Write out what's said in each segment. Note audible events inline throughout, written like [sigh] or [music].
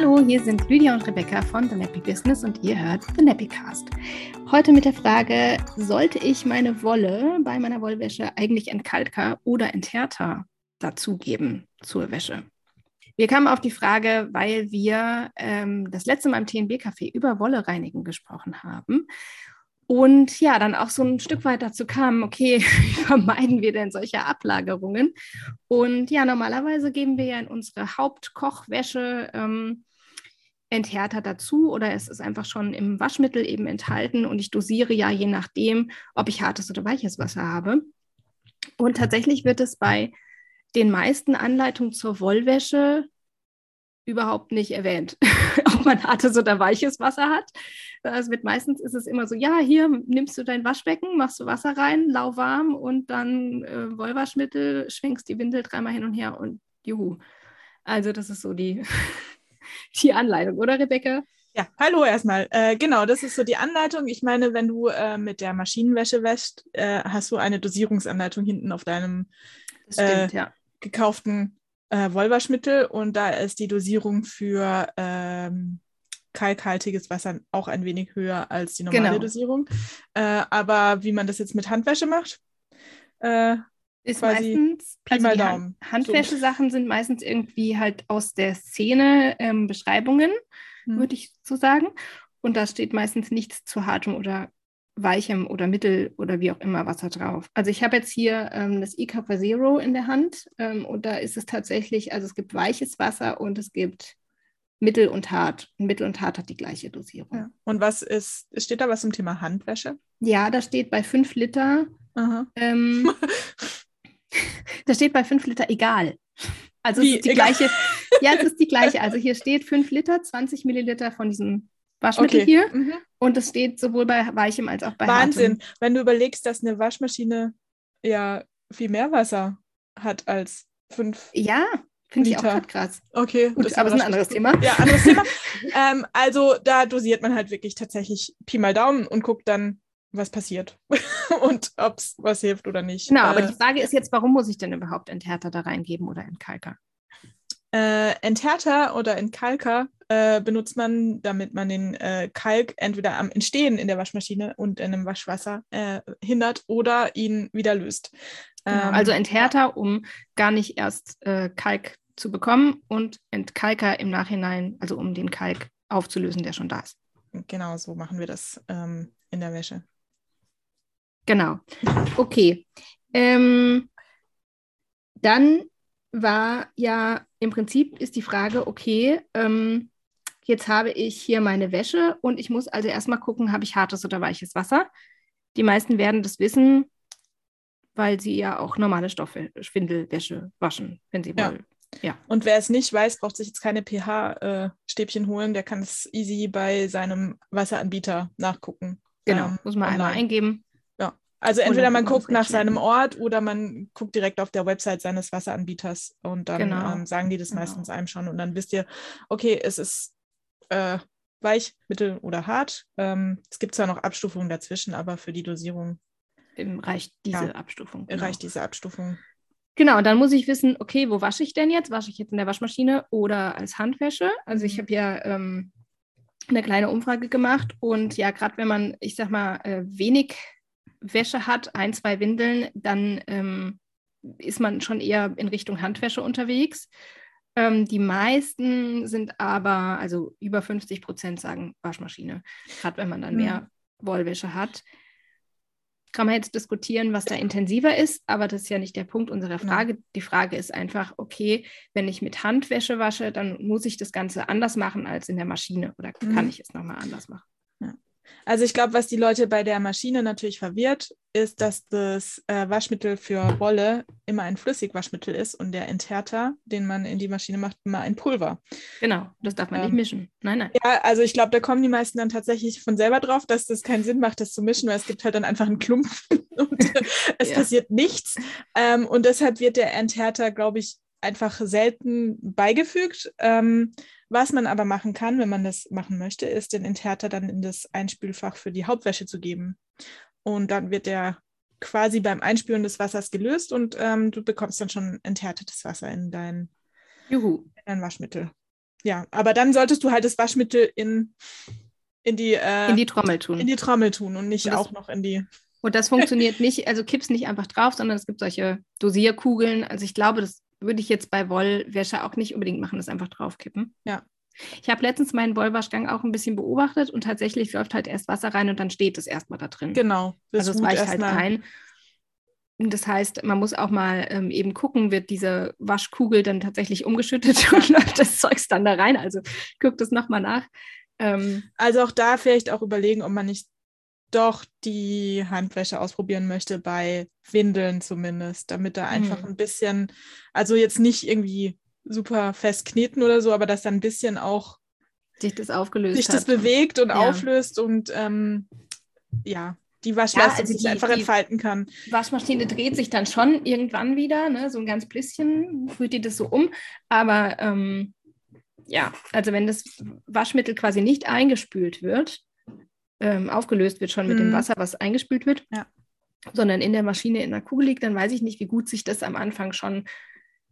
Hallo, hier sind Lydia und Rebecca von The Nappy Business und ihr hört The Nappy Cast. Heute mit der Frage, sollte ich meine Wolle bei meiner Wollwäsche eigentlich entkalker oder enthärter dazugeben zur Wäsche? Wir kamen auf die Frage, weil wir ähm, das letzte Mal im TNB-Café über Wolle reinigen gesprochen haben. Und ja, dann auch so ein Stück weit dazu kam, okay, [laughs] wie vermeiden wir denn solche Ablagerungen? Und ja, normalerweise geben wir ja in unsere Hauptkochwäsche ähm, Enthärter dazu oder es ist einfach schon im Waschmittel eben enthalten und ich dosiere ja je nachdem, ob ich hartes oder weiches Wasser habe. Und tatsächlich wird es bei den meisten Anleitungen zur Wollwäsche überhaupt nicht erwähnt, [laughs] ob man hartes oder weiches Wasser hat. Es wird meistens ist es immer so, ja, hier nimmst du dein Waschbecken, machst du Wasser rein, lauwarm und dann äh, Wollwaschmittel, schwenkst die Windel dreimal hin und her und juhu. Also das ist so die, [laughs] [laughs] die Anleitung, oder Rebecca? Ja, hallo erstmal. Äh, genau, das ist so die Anleitung. Ich meine, wenn du äh, mit der Maschinenwäsche wäschst, äh, hast du eine Dosierungsanleitung hinten auf deinem stimmt, äh, ja. gekauften äh, Wollwaschmittel und da ist die Dosierung für ähm, kalkhaltiges Wasser auch ein wenig höher als die normale genau. Dosierung. Äh, aber wie man das jetzt mit Handwäsche macht, äh, ist meistens, also die Hand Handwäschesachen so. sind meistens irgendwie halt aus der Szene ähm, Beschreibungen, hm. würde ich so sagen. Und da steht meistens nichts zu hartem oder weichem oder mittel oder wie auch immer Wasser drauf. Also ich habe jetzt hier ähm, das E-Copper Zero in der Hand ähm, und da ist es tatsächlich, also es gibt weiches Wasser und es gibt mittel und hart. Und mittel und hart hat die gleiche Dosierung. Ja. Und was ist, steht da was zum Thema Handwäsche? Ja, da steht bei 5 Liter, ähm, [laughs] da steht bei 5 Liter egal. Also wie, es ist die egal? gleiche, [laughs] ja, es ist die gleiche. Also hier steht 5 Liter, 20 Milliliter von diesem Waschmittel okay. hier. Mhm. Und es steht sowohl bei weichem als auch bei Wahnsinn, hartem. wenn du überlegst, dass eine Waschmaschine ja viel mehr Wasser hat als fünf. Ja, finde ich auch krass. Okay, Gut, aber es ist ein anderes Thema. Ja, anderes Thema. [laughs] ähm, also da dosiert man halt wirklich tatsächlich Pi mal Daumen und guckt dann, was passiert [laughs] und ob es was hilft oder nicht. Genau, äh, aber die Frage ist jetzt, warum muss ich denn überhaupt Enthärter da reingeben oder Entkalker? Äh, Enthärter oder Entkalker äh, benutzt man, damit man den äh, Kalk entweder am Entstehen in der Waschmaschine und in dem Waschwasser äh, hindert oder ihn wieder löst. Genau, ähm, also Enthärter, um gar nicht erst äh, Kalk zu bekommen und Entkalker im Nachhinein, also um den Kalk aufzulösen, der schon da ist. Genau, so machen wir das ähm, in der Wäsche. Genau. Okay. Ähm, dann war ja im Prinzip ist die Frage, okay, ähm, jetzt habe ich hier meine Wäsche und ich muss also erstmal gucken, habe ich hartes oder weiches Wasser. Die meisten werden das wissen, weil sie ja auch normale Stoffschwindelwäsche waschen, wenn sie wollen. Ja. Und wer es nicht weiß, braucht sich jetzt keine pH-Stäbchen holen. Der kann es easy bei seinem Wasseranbieter nachgucken. Genau, ähm, muss man online. einmal eingeben. Also entweder man guckt nach seinem Ort oder man guckt direkt auf der Website seines Wasseranbieters und dann genau. ähm, sagen die das genau. meistens einem schon und dann wisst ihr, okay, es ist äh, weich, mittel oder hart. Ähm, es gibt zwar noch Abstufungen dazwischen, aber für die Dosierung reicht diese ja, Abstufung. Genau. Reicht diese Abstufung. Genau, und dann muss ich wissen, okay, wo wasche ich denn jetzt? Wasche ich jetzt in der Waschmaschine oder als Handwäsche? Also ich mhm. habe ja ähm, eine kleine Umfrage gemacht und ja, gerade wenn man, ich sag mal, äh, wenig Wäsche hat, ein, zwei Windeln, dann ähm, ist man schon eher in Richtung Handwäsche unterwegs. Ähm, die meisten sind aber, also über 50 Prozent sagen Waschmaschine, gerade wenn man dann mhm. mehr Wollwäsche hat kann man jetzt diskutieren, was da intensiver ist, aber das ist ja nicht der Punkt unserer Frage. Ja. Die Frage ist einfach, okay, wenn ich mit Handwäsche wasche, dann muss ich das Ganze anders machen als in der Maschine oder mhm. kann ich es nochmal anders machen? Also ich glaube, was die Leute bei der Maschine natürlich verwirrt, ist, dass das äh, Waschmittel für Wolle immer ein Flüssigwaschmittel ist und der Enthärter, den man in die Maschine macht, immer ein Pulver. Genau, das darf man ähm, nicht mischen. Nein, nein. Ja, also ich glaube, da kommen die meisten dann tatsächlich von selber drauf, dass das keinen Sinn macht, das zu mischen, weil es gibt halt dann einfach einen Klump [laughs] und [laughs] es ja. passiert nichts. Ähm, und deshalb wird der Enthärter, glaube ich, einfach selten beigefügt. Ähm, was man aber machen kann, wenn man das machen möchte, ist den Enthärter dann in das Einspülfach für die Hauptwäsche zu geben. Und dann wird der quasi beim Einspülen des Wassers gelöst und ähm, du bekommst dann schon enthärtetes Wasser in dein, Juhu. in dein Waschmittel. ja, aber dann solltest du halt das Waschmittel in, in, die, äh, in die Trommel tun. In die Trommel tun und nicht Und das- auch noch in die. Und das funktioniert nicht, also kippst nicht einfach drauf, sondern es gibt solche Dosierkugeln. Also ich glaube, das würde ich jetzt bei Wollwäsche auch nicht unbedingt machen, das einfach draufkippen. Ja. Ich habe letztens meinen Wollwaschgang auch ein bisschen beobachtet und tatsächlich läuft halt erst Wasser rein und dann steht es erstmal da drin. Genau. Das also es weicht halt erstmal. ein. Und Das heißt, man muss auch mal ähm, eben gucken, wird diese Waschkugel dann tatsächlich umgeschüttet [laughs] und läuft das Zeugs dann da rein. Also guckt es nochmal nach. Ähm, Also auch da vielleicht auch überlegen, ob man nicht doch die Handwäsche ausprobieren möchte, bei Windeln zumindest, damit da einfach Mhm. ein bisschen, also jetzt nicht irgendwie super fest kneten oder so, aber dass da ein bisschen auch sich das aufgelöst sich hat. das bewegt und Ja. auflöst und ähm, ja, die Waschleistung also sich die- einfach die- entfalten kann. Die Waschmaschine dreht sich dann schon irgendwann wieder, ne? so ein ganz bisschen rührt die das so um. Aber ähm, ja, also wenn das Waschmittel quasi nicht eingespült wird, ähm, aufgelöst wird schon mit dem Mhm. Wasser, was eingespült wird, Ja. sondern in der Maschine in der Kugel liegt, dann weiß ich nicht, wie gut sich das am Anfang schon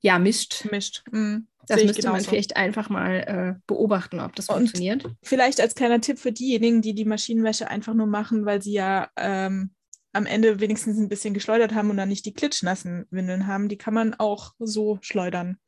ja, mischt. Mischt. Mhm. Das müsste man genauso. vielleicht einfach mal äh, beobachten, ob das Und- funktioniert. Vielleicht als kleiner Tipp für diejenigen, die die Maschinenwäsche einfach nur machen, weil sie ja ähm, am Ende wenigstens ein bisschen geschleudert haben und dann nicht die klitschnassen Windeln haben, die kann man auch so schleudern.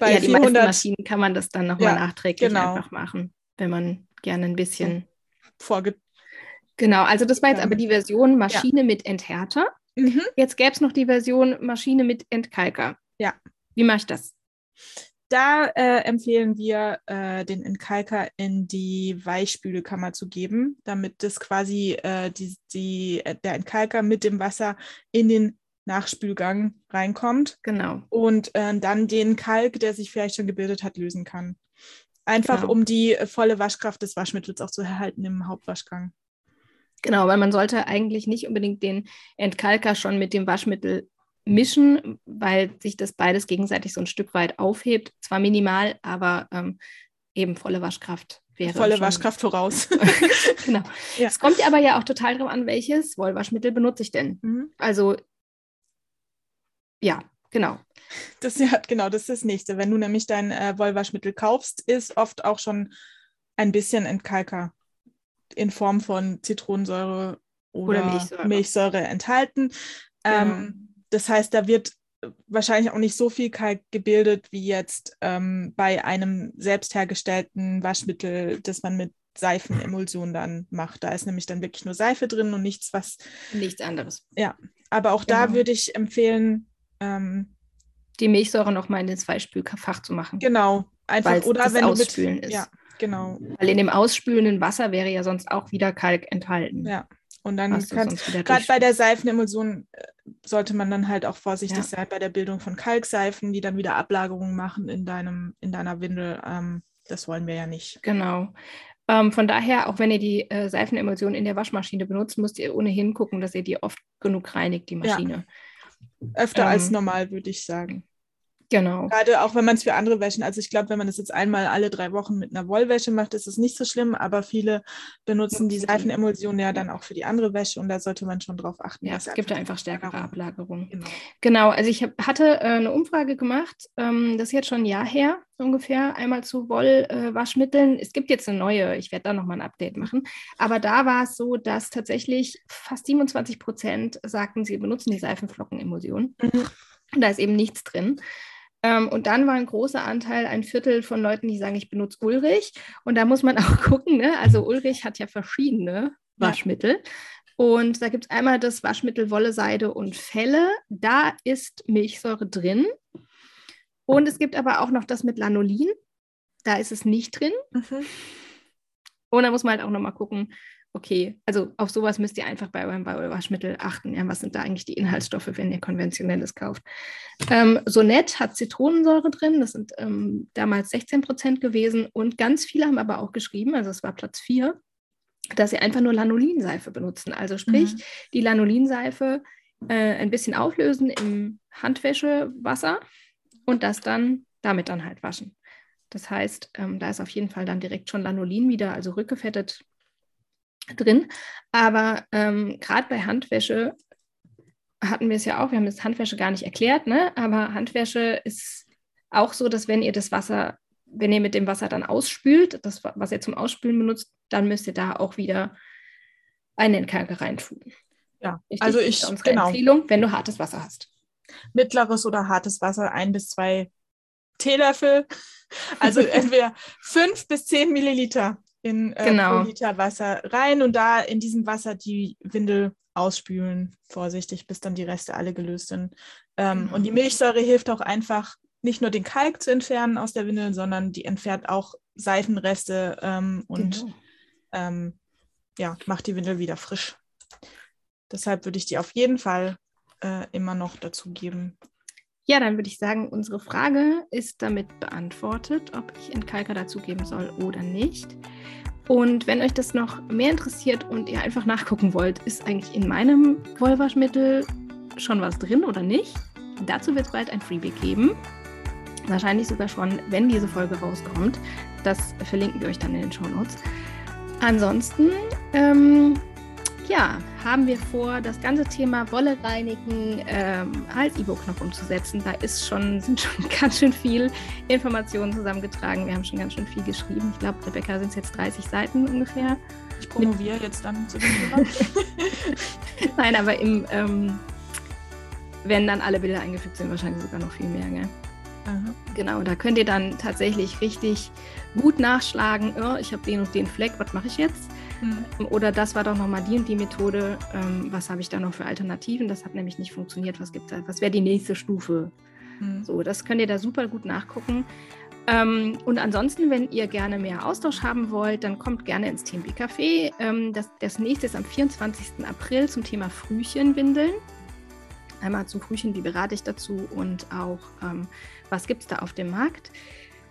Bei ja, die meisten 400 Maschinen kann man das dann nochmal Ja, nachträglich genau. einfach machen, wenn man gerne ein bisschen. Vorge... Genau, also das war jetzt Ja. aber die Version Maschine mit Enthärter. Mhm. Jetzt gäbe es noch die Version Maschine mit Entkalker. Ja. Wie mache ich das? Da äh, empfehlen wir, äh, den Entkalker in die Weichspülekammer zu geben, damit das quasi äh, die, die, äh, der Entkalker mit dem Wasser in den Nachspülgang reinkommt Genau. und äh, dann den Kalk, der sich vielleicht schon gebildet hat, lösen kann. Einfach Genau. um die äh, volle Waschkraft des Waschmittels auch zu erhalten im Hauptwaschgang. Genau, weil man sollte eigentlich nicht unbedingt den Entkalker schon mit dem Waschmittel mischen, weil sich das beides gegenseitig so ein Stück weit aufhebt. Zwar minimal, aber ähm, eben volle Waschkraft wäre. Volle Waschkraft voraus. [laughs] genau. Ja. Es kommt aber ja auch total darauf an, welches Wollwaschmittel benutze ich denn. Mhm. Also, ja, genau. Das ja, genau, das ist das nächste. Wenn du nämlich dein äh, Wollwaschmittel kaufst, ist oft auch schon ein bisschen Entkalker in Form von Zitronensäure oder, Oder Milchsäure. Milchsäure enthalten. Ähm, das heißt, da wird wahrscheinlich auch nicht so viel Kalk gebildet wie jetzt ähm, bei einem selbst hergestellten Waschmittel, das man mit Seifenemulsion dann macht. Da ist nämlich dann wirklich nur Seife drin und nichts, was. Nichts anderes. Aber auch da Genau. würde ich empfehlen, ähm, Die Milchsäure nochmal in den Zweispülfach zu machen. genau, einfach Weil's oder das wenn du mit, Ausspülen ist. ja, genau. Weil in dem ausspülenden Wasser wäre ja sonst auch wieder Kalk enthalten. Ja. Und dann kannst gerade bei der Seifenemulsion äh, sollte man dann halt auch vorsichtig Ja. sein bei der Bildung von Kalkseifen, die dann wieder Ablagerungen machen in deinem, in deiner Windel. Ähm, das wollen wir ja nicht. Genau. Ähm, von daher, auch wenn ihr die äh, Seifenemulsion in der Waschmaschine benutzt, müsst ihr ohnehin gucken, dass ihr die oft genug reinigt, die Ja. Maschine. Öfter als Ähm, normal, würde ich sagen. Genau. Gerade auch wenn man es für andere Wäschen, also ich glaube, wenn man das jetzt einmal alle drei Wochen mit einer Wollwäsche macht, ist es nicht so schlimm, aber viele benutzen die. Seifenemulsion ja dann auch für die andere Wäsche und da sollte man schon drauf achten. Ja, es gibt da einfach stärkere Ablagerung- Ablagerungen. Genau. Genau, also ich hab, hatte äh, eine Umfrage gemacht, ähm, das ist jetzt schon ein Jahr her ungefähr, einmal zu Wollwaschmitteln. es gibt jetzt eine neue, ich werde da nochmal ein Update machen, aber da war es so, dass tatsächlich fast 27 Prozent sagten, sie benutzen die Seifenflockenemulsion. Mhm. Und da ist eben nichts drin. Ähm, und dann war ein großer Anteil, ein Viertel von Leuten, die sagen, ich benutze Ulrich. Und da muss man [laughs] auch gucken, ne? also Ulrich hat ja verschiedene Ja. Waschmittel. Und da gibt es einmal das Waschmittel Wolle, Seide und Felle. Da ist Milchsäure drin. Und es gibt aber auch noch das mit Lanolin. Da ist es nicht drin. Mhm. Und da muss man halt auch nochmal gucken, okay, also auf sowas müsst ihr einfach bei eurem Waschmittel achten. Ja, was sind da eigentlich die Inhaltsstoffe, wenn ihr konventionelles kauft? Ähm, Sonett hat Zitronensäure drin, das sind ähm, damals 16 Prozent gewesen. Und ganz viele haben aber auch geschrieben, also es war Platz 4, dass sie einfach nur Lanolinseife benutzen. Also sprich, Mhm. die Lanolinseife äh, ein bisschen auflösen im Handwäschewasser und das dann damit dann halt waschen. Das heißt, ähm, da ist auf jeden Fall dann direkt schon Lanolin wieder, also rückgefettet drin. Aber ähm, gerade bei Handwäsche hatten wir es ja auch, wir haben das Handwäsche gar nicht erklärt, ne? aber Handwäsche ist auch so, dass wenn ihr das Wasser wenn ihr mit dem Wasser dann ausspült, das, was ihr zum Ausspülen benutzt, dann müsst ihr da auch wieder einen Entkalker reintun. Ja, Richtig? also ich, unsere genau. Empfehlung, wenn du hartes Wasser hast. Mittleres oder hartes Wasser, ein bis zwei Teelöffel. Also entweder fünf bis zehn Milliliter in äh, genau. pro Liter Wasser rein und da in diesem Wasser die Windel ausspülen, vorsichtig, bis dann die Reste alle gelöst sind. Ähm, genau. Und die Milchsäure hilft auch einfach, nicht nur den Kalk zu entfernen aus der Windel, sondern die entfernt auch Seifenreste ähm, und genau. ähm, ja, macht die Windel wieder frisch. Deshalb würde ich die auf jeden Fall äh, immer noch dazu geben. Ja, dann würde ich sagen, unsere Frage ist damit beantwortet, ob ich Entkalker dazugeben soll oder nicht. Und wenn euch das noch mehr interessiert und ihr einfach nachgucken wollt, ist eigentlich in meinem Wollwaschmittel schon was drin oder nicht? Dazu wird es bald ein Freebie geben. Wahrscheinlich sogar schon, wenn diese Folge rauskommt. Das verlinken wir euch dann in den Show Notes. Ansonsten, ähm, ja, haben wir vor, das ganze Thema Wolle reinigen ähm, als E-Book noch umzusetzen. Da ist schon, sind schon [laughs] ganz schön viel Informationen zusammengetragen. Wir haben schon ganz schön viel geschrieben. Ich glaube, Rebecca sind es jetzt 30 Seiten ungefähr. Ich promoviere jetzt dann zu dem [laughs] Nein, aber im, ähm, wenn dann alle Bilder eingefügt sind, wahrscheinlich sogar noch viel mehr. Gell? Aha. Genau, da könnt ihr dann tatsächlich richtig gut nachschlagen. Oh, ich habe den und den Fleck, was mache ich jetzt? Mhm. Oder das war doch nochmal die und die Methode. Ähm, was habe ich da noch für Alternativen? Das hat nämlich nicht funktioniert. Was gibt's da? Was wäre die nächste Stufe? Mhm. So, das könnt ihr da super gut nachgucken. Ähm, und ansonsten, wenn ihr gerne mehr Austausch haben wollt, dann kommt gerne ins TMB Café. Ähm, das, das nächste ist am 24. April zum Thema Frühchenwindeln. Einmal zum Frühchen, wie berate ich dazu und auch, ähm, was gibt es da auf dem Markt.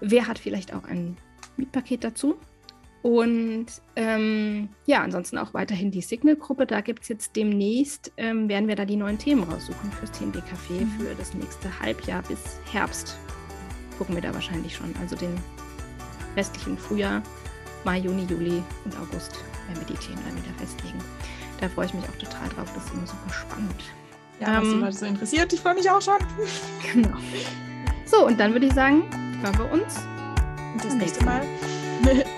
Wer hat vielleicht auch ein Mietpaket dazu? Und ähm, ja, ansonsten auch weiterhin die Signal-Gruppe. Da gibt es jetzt demnächst, ähm, werden wir da die neuen Themen raussuchen fürs TNB Café mhm. für das nächste Halbjahr bis Herbst. Gucken wir da wahrscheinlich schon. Also den restlichen Frühjahr, Mai, Juni, Juli und August werden wir die Themen dann wieder festlegen. Da freue ich mich auch total drauf. Das ist immer super spannend. Ja, was ähm, die Leute so interessiert, ich freue mich auch schon. [laughs] Genau. So, und dann würde ich sagen, hören wir uns. das nächste Mal.